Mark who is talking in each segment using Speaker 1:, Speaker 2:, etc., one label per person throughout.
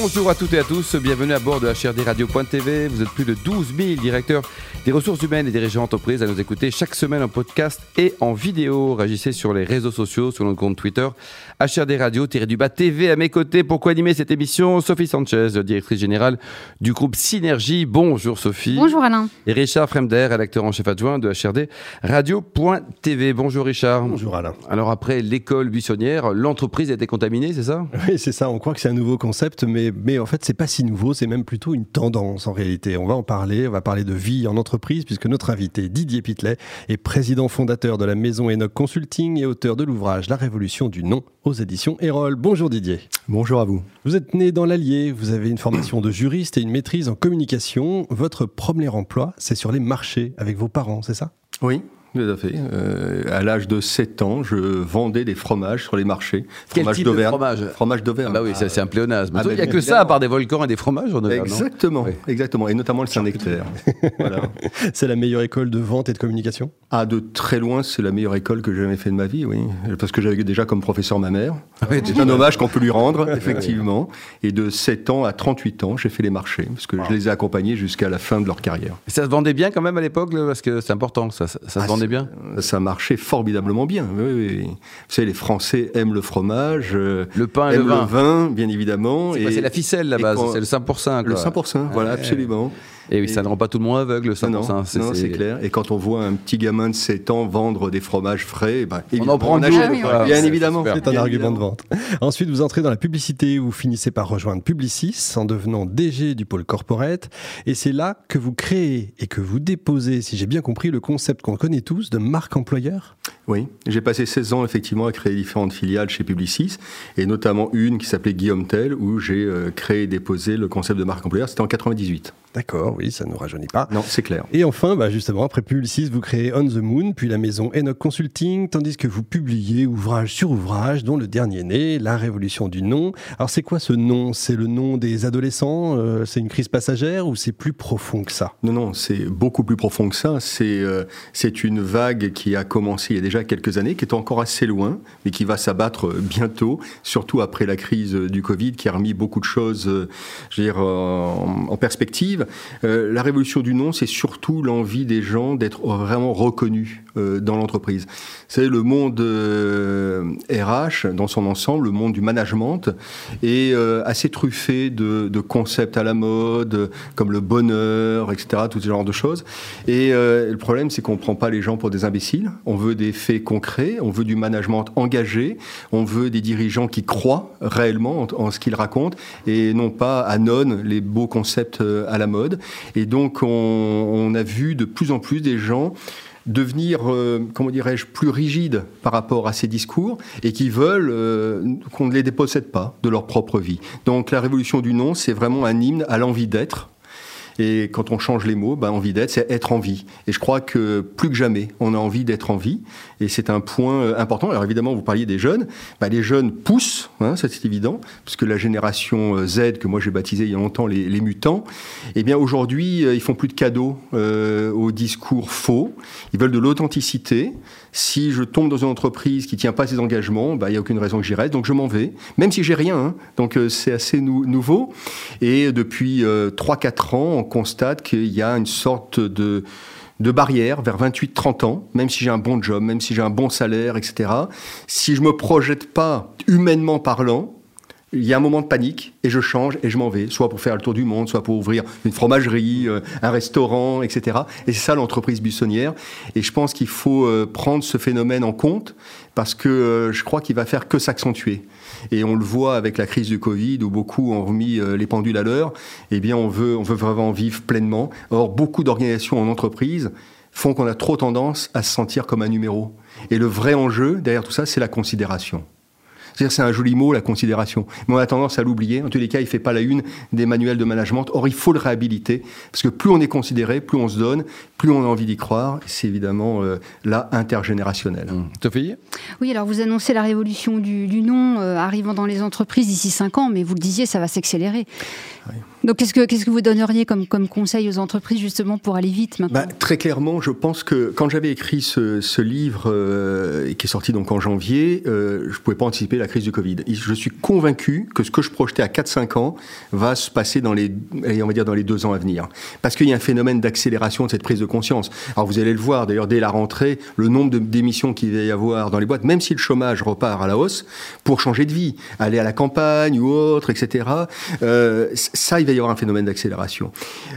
Speaker 1: Bonjour à toutes et à tous, bienvenue à bord de HRDRadio.tv. Vous êtes plus de 12 000 directeurs des ressources humaines et des régions entreprises à nous écouter chaque semaine en podcast et en vidéo. Réagissez sur les réseaux sociaux, sur notre compte Twitter, HRD Radio, du bas TV à mes côtés pour co-animer cette émission. Sophie Sanchez, directrice générale du groupe Synergie. Bonjour Sophie.
Speaker 2: Bonjour Alain.
Speaker 1: Et Richard Fremder, rédacteur en chef adjoint de HRD Radio.tv. Bonjour Richard.
Speaker 3: Bonjour Alain.
Speaker 1: Alors après l'école buissonnière, l'entreprise a été contaminée, c'est ça?
Speaker 3: Oui, c'est ça. On croit que c'est un nouveau concept, mais, mais en fait, c'est pas si nouveau. C'est même plutôt une tendance en réalité. On va en parler. On va parler de vie en entreprise, puisque notre invité, Didier Pitlet, est président fondateur de la maison Enoch Consulting et auteur de l'ouvrage La révolution du nom aux éditions Erol. Bonjour Didier.
Speaker 4: Bonjour à vous.
Speaker 3: Vous êtes né dans l'Allier, vous avez une formation de juriste et une maîtrise en communication. Votre premier emploi, c'est sur les marchés avec vos parents, c'est ça?
Speaker 4: Oui, tout à fait. Euh, à l'âge de 7 ans, je vendais des fromages sur les marchés.
Speaker 1: Quel fromage type de fromage
Speaker 4: Fromage d'Auvergne.
Speaker 1: Ah bah oui, c'est un pléonasme. Ah, il n'y a que ça, à part des volcans et des fromages en Auvergne.
Speaker 4: Exactement, exactement. Et notamment le Saint-Nectaire.
Speaker 3: voilà. C'est la meilleure école de vente et de communication
Speaker 4: Ah, de très loin, c'est la meilleure école que j'ai jamais fait de ma vie, oui. Parce que j'avais déjà comme professeur ma mère. Ah c'est un hommage qu'on peut lui rendre, effectivement. Et de 7 ans à 38 ans, j'ai fait les marchés. Parce que je les ai accompagnés jusqu'à la fin de leur carrière.
Speaker 1: Et ça se vendait bien quand même à l'époque Parce que c'est important, ça, ça, se vendait bien
Speaker 4: Ça marchait formidablement bien. Oui, Vous savez, les Français aiment le fromage,
Speaker 1: euh, le pain et le vin.
Speaker 4: le vin, bien évidemment.
Speaker 1: C'est la ficelle la base, c'est le 5%.
Speaker 4: Le 5%, voilà, absolument.
Speaker 1: Et oui, ça ne rend pas tout le monde aveugle, ça.
Speaker 4: Non, non c'est clair. Et quand on voit un petit gamin de 7 ans vendre des fromages frais, ben,
Speaker 1: on en prend
Speaker 4: on
Speaker 1: achète,
Speaker 4: bien évidemment.
Speaker 3: C'est un argument de vente. Ensuite, vous entrez dans la publicité, vous finissez par rejoindre Publicis en devenant DG du pôle corporate. Et c'est là que vous créez et que vous déposez, si j'ai bien compris, le concept qu'on connaît tous de marque employeur
Speaker 4: Oui, j'ai passé 16 ans effectivement à créer différentes filiales chez Publicis, et notamment une qui s'appelait Guillaume Tell, où j'ai euh, créé et déposé le concept de marque employeur. C'était en 98.
Speaker 3: D'accord, oui, ça ne nous rajeunit pas.
Speaker 4: Non, c'est clair.
Speaker 3: Et enfin, bah justement, après Publicis, vous créez On the Moon, puis la maison Enoch Consulting, tandis que vous publiez ouvrage sur ouvrage, dont le dernier né, La Révolution du nom. Alors, c'est quoi ce nom? C'est le nom des adolescents euh, C'est une crise passagère ou c'est plus profond que ça?
Speaker 4: Non, non, c'est beaucoup plus profond que ça. C'est euh, c'est une vague qui a commencé il y a déjà quelques années, qui est encore assez loin, mais qui va s'abattre bientôt, surtout après la crise du Covid, qui a remis beaucoup de choses, euh, je veux dire, en, en perspective. Euh, la révolution du nom, c'est surtout l'envie des gens d'être vraiment reconnus euh, dans l'entreprise. C'est le monde RH euh, dans son ensemble, le monde du management, est assez truffé de, concepts à la mode, comme le bonheur, etc., tout ce genre de choses. Et le problème, c'est qu'on ne prend pas les gens pour des imbéciles. On veut des faits concrets, on veut du management engagé, on veut des dirigeants qui croient réellement en, en ce qu'ils racontent et non pas à non les beaux concepts à la mode. Et donc, on, a vu de plus en plus des gens devenir, euh, comment dirais-je, plus rigides par rapport à ces discours et qui veulent euh, qu'on ne les dépossède pas de leur propre vie. Donc la révolution du nom, c'est vraiment un hymne à l'envie d'être et quand on change les mots, ben, envie d'être, c'est être en vie. Et je crois que plus que jamais, on a envie d'être en vie. Et c'est un point euh, important. Alors évidemment, vous parliez des jeunes. Ben, les jeunes poussent, hein, c'est évident, puisque la génération euh, Z, que moi j'ai baptisé il y a longtemps les, mutants, eh bien aujourd'hui, euh, ils font plus de cadeaux euh, aux discours faux. Ils veulent de l'authenticité. Si je tombe dans une entreprise qui tient pas ses engagements, ben, il n'y a aucune raison que j'y reste. Donc je m'en vais, même si j'ai rien. Hein. Donc c'est assez nouveau. Et depuis euh, 3-4 ans, on constate qu'il y a une sorte de de barrière vers 28-30 ans, même si j'ai un bon job, même si j'ai un bon salaire, etc. Si je me projette pas humainement parlant, il y a un moment de panique et je change et je m'en vais, soit pour faire le tour du monde, soit pour ouvrir une fromagerie, euh, un restaurant, etc. Et c'est ça l'entreprise buissonnière. Et je pense qu'il faut euh, prendre ce phénomène en compte parce que euh, je crois qu'il va faire que s'accentuer. Et on le voit avec la crise du Covid où beaucoup ont remis les pendules à l'heure. Eh bien, on veut, on veut vraiment vivre pleinement. Or, beaucoup d'organisations en entreprise font qu'on a trop tendance à se sentir comme un numéro. Et le vrai enjeu derrière tout ça, c'est la considération C'est-à-dire c'est un joli mot, la considération. Mais on a tendance à l'oublier. En tous les cas, il ne fait pas la une des manuels de management. Or, il faut le réhabiliter, parce que plus on est considéré, plus on se donne, plus on a envie d'y croire. C'est évidemment euh, là intergénérationnel. Mmh.
Speaker 1: Sophie
Speaker 2: Oui, alors vous annoncez la révolution du, nom euh, arrivant dans les entreprises d'ici 5 ans, mais vous le disiez, ça va s'accélérer. Donc, qu'est-ce que, qu'est-ce que vous donneriez comme, comme conseil aux entreprises justement pour aller vite maintenant?
Speaker 4: Bah, Très clairement, je pense que quand j'avais écrit ce, ce livre, euh, qui est sorti donc en janvier, euh, je ne pouvais pas anticiper la crise du Covid. je suis convaincu que ce que je projetais à 4-5 ans va se passer dans les, on va dire dans les deux ans à venir. Parce qu'il y a un phénomène d'accélération de cette prise de conscience. Alors vous allez le voir, d'ailleurs, dès la rentrée, le nombre d'émissions qu'il va y avoir dans les boîtes, même si le chômage repart à la hausse, pour changer de vie, aller à la campagne ou autre, etc., euh, ça, il va y avoir un phénomène d'accélération.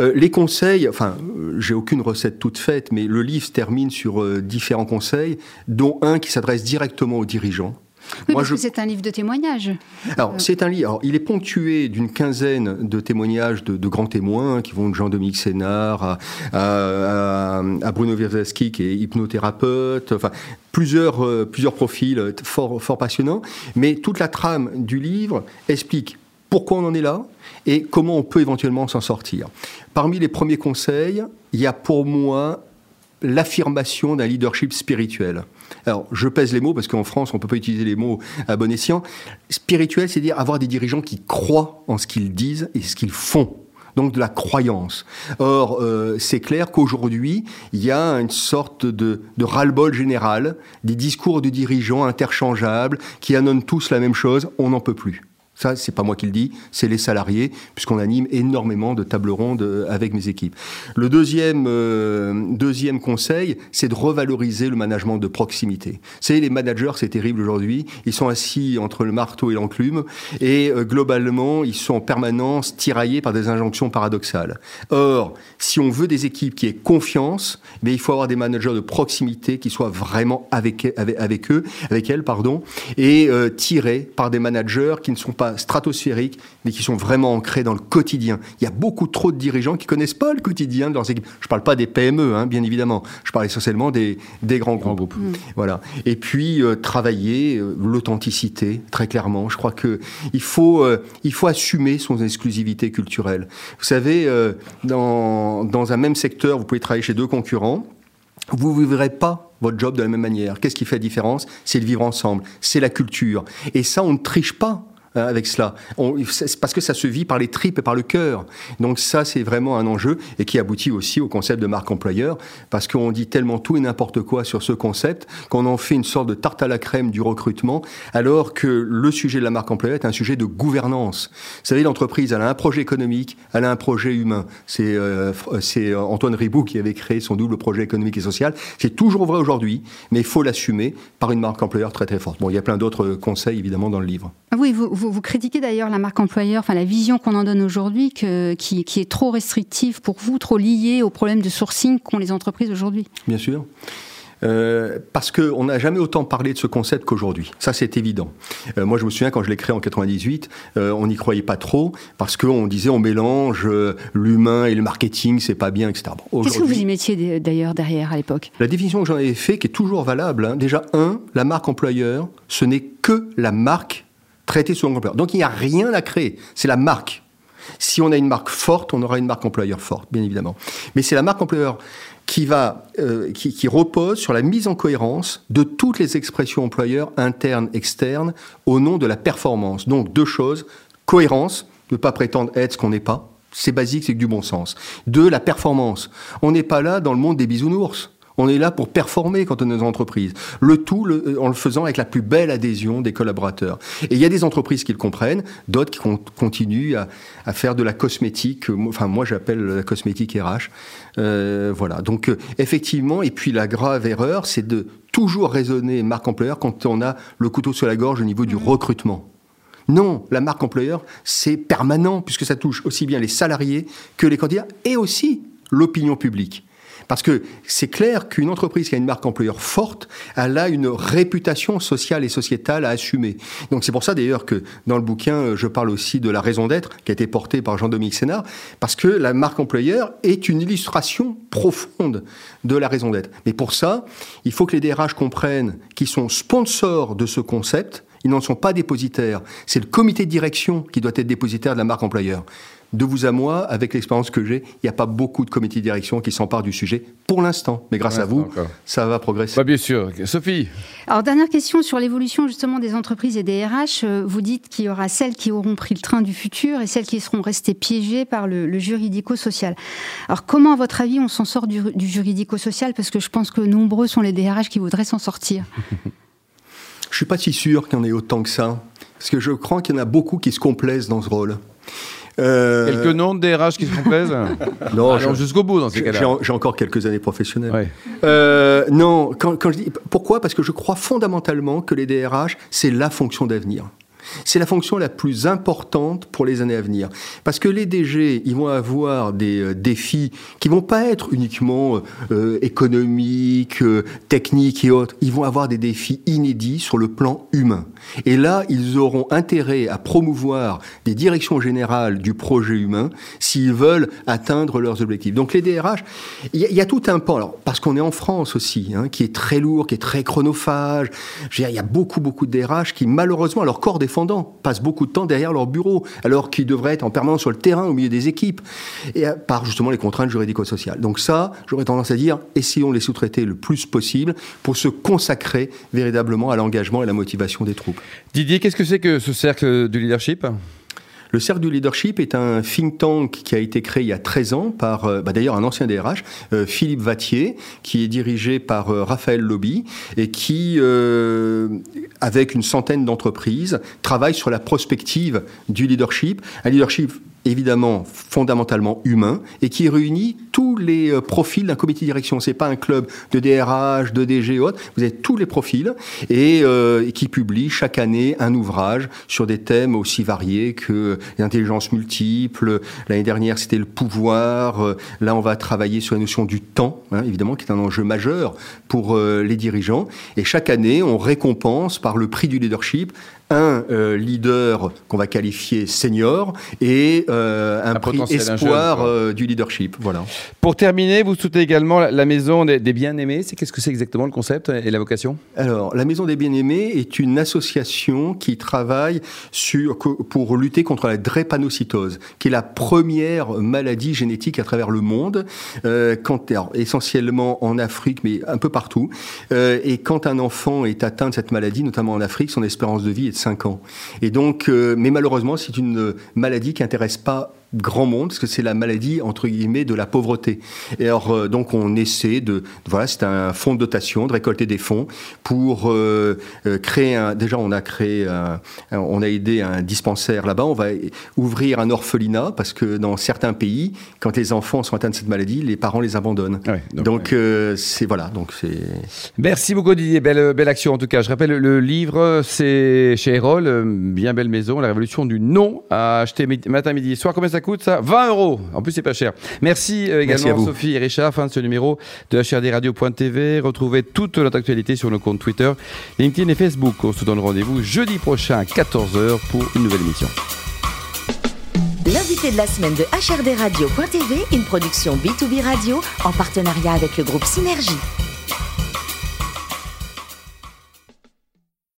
Speaker 4: Euh, les conseils, enfin, j'ai aucune recette toute faite, mais le livre se termine sur euh, différents conseils, dont un qui s'adresse directement aux dirigeants.
Speaker 2: Oui, Moi, parce je... que c'est un livre de témoignages.
Speaker 4: Alors, c'est un livre. Alors, il est ponctué d'une quinzaine de témoignages de, de, grands témoins qui vont de Jean-Dominique Sénard à, à, à, Bruno Wierzewski, qui est hypnothérapeute. Enfin, plusieurs, euh, plusieurs profils fort, fort passionnants. Mais toute la trame du livre explique pourquoi on en est là et comment on peut éventuellement s'en sortir. Parmi les premiers conseils, il y a pour moi l'affirmation d'un leadership spirituel. Alors, je pèse les mots parce qu'en France, on ne peut pas utiliser les mots à bon escient. Spirituel, c'est dire avoir des dirigeants qui croient en ce qu'ils disent et ce qu'ils font donc de la croyance. Or, euh, c'est clair qu'aujourd'hui, il y a une sorte de, de ras-le-bol général, des discours de dirigeants interchangeables qui annonnent tous la même chose, on n'en peut plus. Ça, c'est pas moi qui le dis, c'est les salariés, puisqu'on anime énormément de tables rondes euh, avec mes équipes. Le deuxième, euh, deuxième conseil, c'est de revaloriser le management de proximité. C'est les managers, c'est terrible aujourd'hui. Ils sont assis entre le marteau et l'enclume, et euh, globalement, ils sont en permanence tiraillés par des injonctions paradoxales. Or, si on veut des équipes qui aient confiance, mais il faut avoir des managers de proximité qui soient vraiment avec, avec, eux, avec elles, pardon, et tirés par des managers qui ne sont pas stratosphériques, mais qui sont vraiment ancrés dans le quotidien. Il y a beaucoup trop de dirigeants qui connaissent pas le quotidien de leurs équipes. Je parle pas des PME, hein, bien évidemment. Je parle essentiellement des, des grands groupes. Mmh. Voilà. Et puis euh, travailler euh, l'authenticité, très clairement. Je crois que il faut euh, il faut assumer son exclusivité culturelle. Vous savez, dans dans un même secteur, vous pouvez travailler chez deux concurrents. Vous ne vivrez pas votre job de la même manière. Qu'est-ce qui fait la différence? C'est le vivre ensemble, c'est la culture. Et ça, on ne triche pas. Hein, avec cela. Parce que ça se vit par les tripes et par le cœur. Donc ça, c'est vraiment un enjeu et qui aboutit aussi au concept de marque employeur, parce qu'on dit tellement tout et n'importe quoi sur ce concept qu'on en fait une sorte de tarte à la crème du recrutement, alors que le sujet de la marque employeur est un sujet de gouvernance. Vous savez, l'entreprise, elle a un projet économique, elle a un projet humain. C'est euh, Antoine Ribou qui avait créé son double projet économique et social. C'est toujours vrai aujourd'hui, mais il faut l'assumer par une marque employeur très très forte. Bon, il y a plein d'autres conseils évidemment dans le livre.
Speaker 2: Ah oui, vous vous, critiquez d'ailleurs la marque employeur, enfin la vision qu'on en donne aujourd'hui, qui, qui, est trop restrictive pour vous, trop liée aux problèmes de sourcing qu'ont les entreprises aujourd'hui.
Speaker 4: Bien sûr. Euh, parce qu'on n'a jamais autant parlé de ce concept qu'aujourd'hui. Ça, c'est évident. Euh, moi, je me souviens quand je l'ai créé en 98, euh, on n'y croyait pas trop parce qu'on disait on mélange euh, l'humain et le marketing, c'est pas bien, etc.
Speaker 2: Bon, Qu'est-ce que vous y mettiez d'ailleurs derrière à l'époque?
Speaker 4: La définition que j'en avais fait, qui est toujours valable. Hein. Déjà, un, la marque employeur, ce n'est que la marque traité selon l'employeur. Donc il n'y a rien à créer, c'est la marque. Si on a une marque forte, on aura une marque employeur forte, bien évidemment. Mais c'est la marque employeur qui, va, euh, qui, qui, repose sur la mise en cohérence de toutes les expressions employeurs internes, externes, au nom de la performance. Donc deux choses, cohérence, ne pas prétendre être ce qu'on n'est pas, c'est basique, c'est du bon sens. Deux, la performance. On n'est pas là dans le monde des bisounours. On est là pour performer quand on est dans une entreprise. Le tout le, en le faisant avec la plus belle adhésion des collaborateurs. Et il y a des entreprises qui le comprennent, d'autres qui continuent à, à, faire de la cosmétique. Enfin, moi, j'appelle la cosmétique RH. Euh, voilà. Donc, euh, effectivement, et puis la grave erreur, c'est de toujours raisonner marque employeur quand on a le couteau sur la gorge au niveau du recrutement. Non, la marque employeur, c'est permanent, puisque ça touche aussi bien les salariés que les candidats et aussi l'opinion publique. Parce que c'est clair qu'une entreprise qui a une marque employeur forte, elle a une réputation sociale et sociétale à assumer. Donc c'est pour ça d'ailleurs que dans le bouquin, euh, je parle aussi de la raison d'être qui a été portée par Jean-Dominique Sénard, parce que la marque employeur est une illustration profonde de la raison d'être. Mais pour ça, il faut que les DRH comprennent qu'ils sont sponsors de ce concept, Ils n'en sont pas dépositaires. C'est le comité de direction qui doit être dépositaire de la marque employeur de vous à moi, avec l'expérience que j'ai, il n'y a pas beaucoup de comités de direction qui s'emparent du sujet pour l'instant. Mais grâce à vous, ça va progresser.
Speaker 1: Bah, bien sûr. Sophie
Speaker 2: Alors, dernière question sur l'évolution justement des entreprises et des RH. Euh, vous dites qu'il y aura celles qui auront pris le train du futur et celles qui seront restées piégées par le, juridico-social. Alors, comment, à votre avis, on s'en sort du, du juridico-social? Parce que je pense que nombreux sont les DRH qui voudraient s'en sortir.
Speaker 4: je ne suis pas si sûr qu'il y en ait autant que ça. Parce que je crois qu'il y en a beaucoup qui se complaisent dans ce rôle.
Speaker 1: Euh, quelques noms de DRH qui se complaisent Non, jusqu'au bout dans ces cas-là.
Speaker 4: J'ai encore quelques années professionnelles. Euh, non, quand, quand je dis pourquoi? Parce que je crois fondamentalement que les DRH, c'est la fonction d'avenir. C'est la fonction la plus importante pour les années à venir. Parce que les DG, ils vont avoir des euh, défis qui vont pas être uniquement euh, économiques, euh, techniques et autres. Ils vont avoir des défis inédits sur le plan humain. Et là, ils auront intérêt à promouvoir des directions générales du projet humain s'ils veulent atteindre leurs objectifs. Donc les DRH, il y, a tout un pan. Alors, parce qu'on est en France aussi, hein, qui est très lourd, qui est très chronophage. Il y a beaucoup, beaucoup de DRH qui, malheureusement, leur corps défendant, passent beaucoup de temps derrière leur bureau, alors qu'ils devraient être en permanence sur le terrain, au milieu des équipes, et par justement les contraintes juridico-sociales. Donc ça, j'aurais tendance à dire, essayons de les sous-traiter le plus possible pour se consacrer véritablement à l'engagement et la motivation des troupes.
Speaker 1: Didier, qu'est-ce que c'est que ce cercle du leadership?
Speaker 4: Le Cercle du Leadership est un think tank qui a été créé il y a 13 ans par euh, bah, d'ailleurs un ancien DRH, euh, Philippe Vattier, qui est dirigé par euh, Raphaël Lobby et qui, avec une centaine d'entreprises, travaille sur la prospective du leadership. Un leadership évidemment fondamentalement humain et qui réunit tous les euh, profils d'un comité de direction. C'est pas un club de DRH, de DG et autres. Vous avez tous les profils et, euh, qui publie chaque année un ouvrage sur des thèmes aussi variés que l'intelligence multiple. L'année dernière, c'était le pouvoir. Euh, là, on va travailler sur la notion du temps, hein, évidemment, qui est un enjeu majeur pour les dirigeants. Et chaque année, on récompense par le prix du leadership un euh, leader qu'on va qualifier senior et euh, un, prix espoir euh, du leadership. Voilà.
Speaker 1: Pour terminer, vous soutenez également la, Maison des, Bien-Aimés. C'est qu'est-ce que c'est exactement le concept et la vocation?
Speaker 4: Alors, la Maison des Bien-Aimés est une association qui travaille sur, pour lutter contre la drépanocytose, qui est la première maladie génétique à travers le monde, quand, essentiellement en Afrique, mais un peu partout. et quand un enfant est atteint de cette maladie, notamment en Afrique, son espérance de vie est 5 ans. Et donc, euh, mais malheureusement, c'est une maladie qui intéresse pas grand monde, parce que c'est la maladie, entre guillemets, de la pauvreté. Et alors, euh, donc, on essaie de, voilà, c'est un fonds de dotation, de récolter des fonds pour euh, euh, créer un, déjà, on a créé, on a aidé un dispensaire là-bas, on va ouvrir un orphelinat, parce que dans certains pays, quand les enfants sont atteints de cette maladie, les parents les abandonnent. donc, c'est, voilà, donc c'est...
Speaker 1: Merci beaucoup Didier, belle, belle action en tout cas. Je rappelle, le livre, c'est chez Erol, bien belle maison, la révolution du non à acheter matin, midi et soir. Combien ça coûte ça 20 euros. En plus, c'est pas cher. Merci euh, également Sophie et Richard. Fin de ce numéro de HRDRadio.tv. Retrouvez toute notre actualité sur nos comptes Twitter, LinkedIn et Facebook. On se donne rendez-vous jeudi prochain à 14h pour une nouvelle émission.
Speaker 5: L'invité de la semaine de HRDRadio.tv, une production B2B Radio en partenariat avec le groupe Synergie.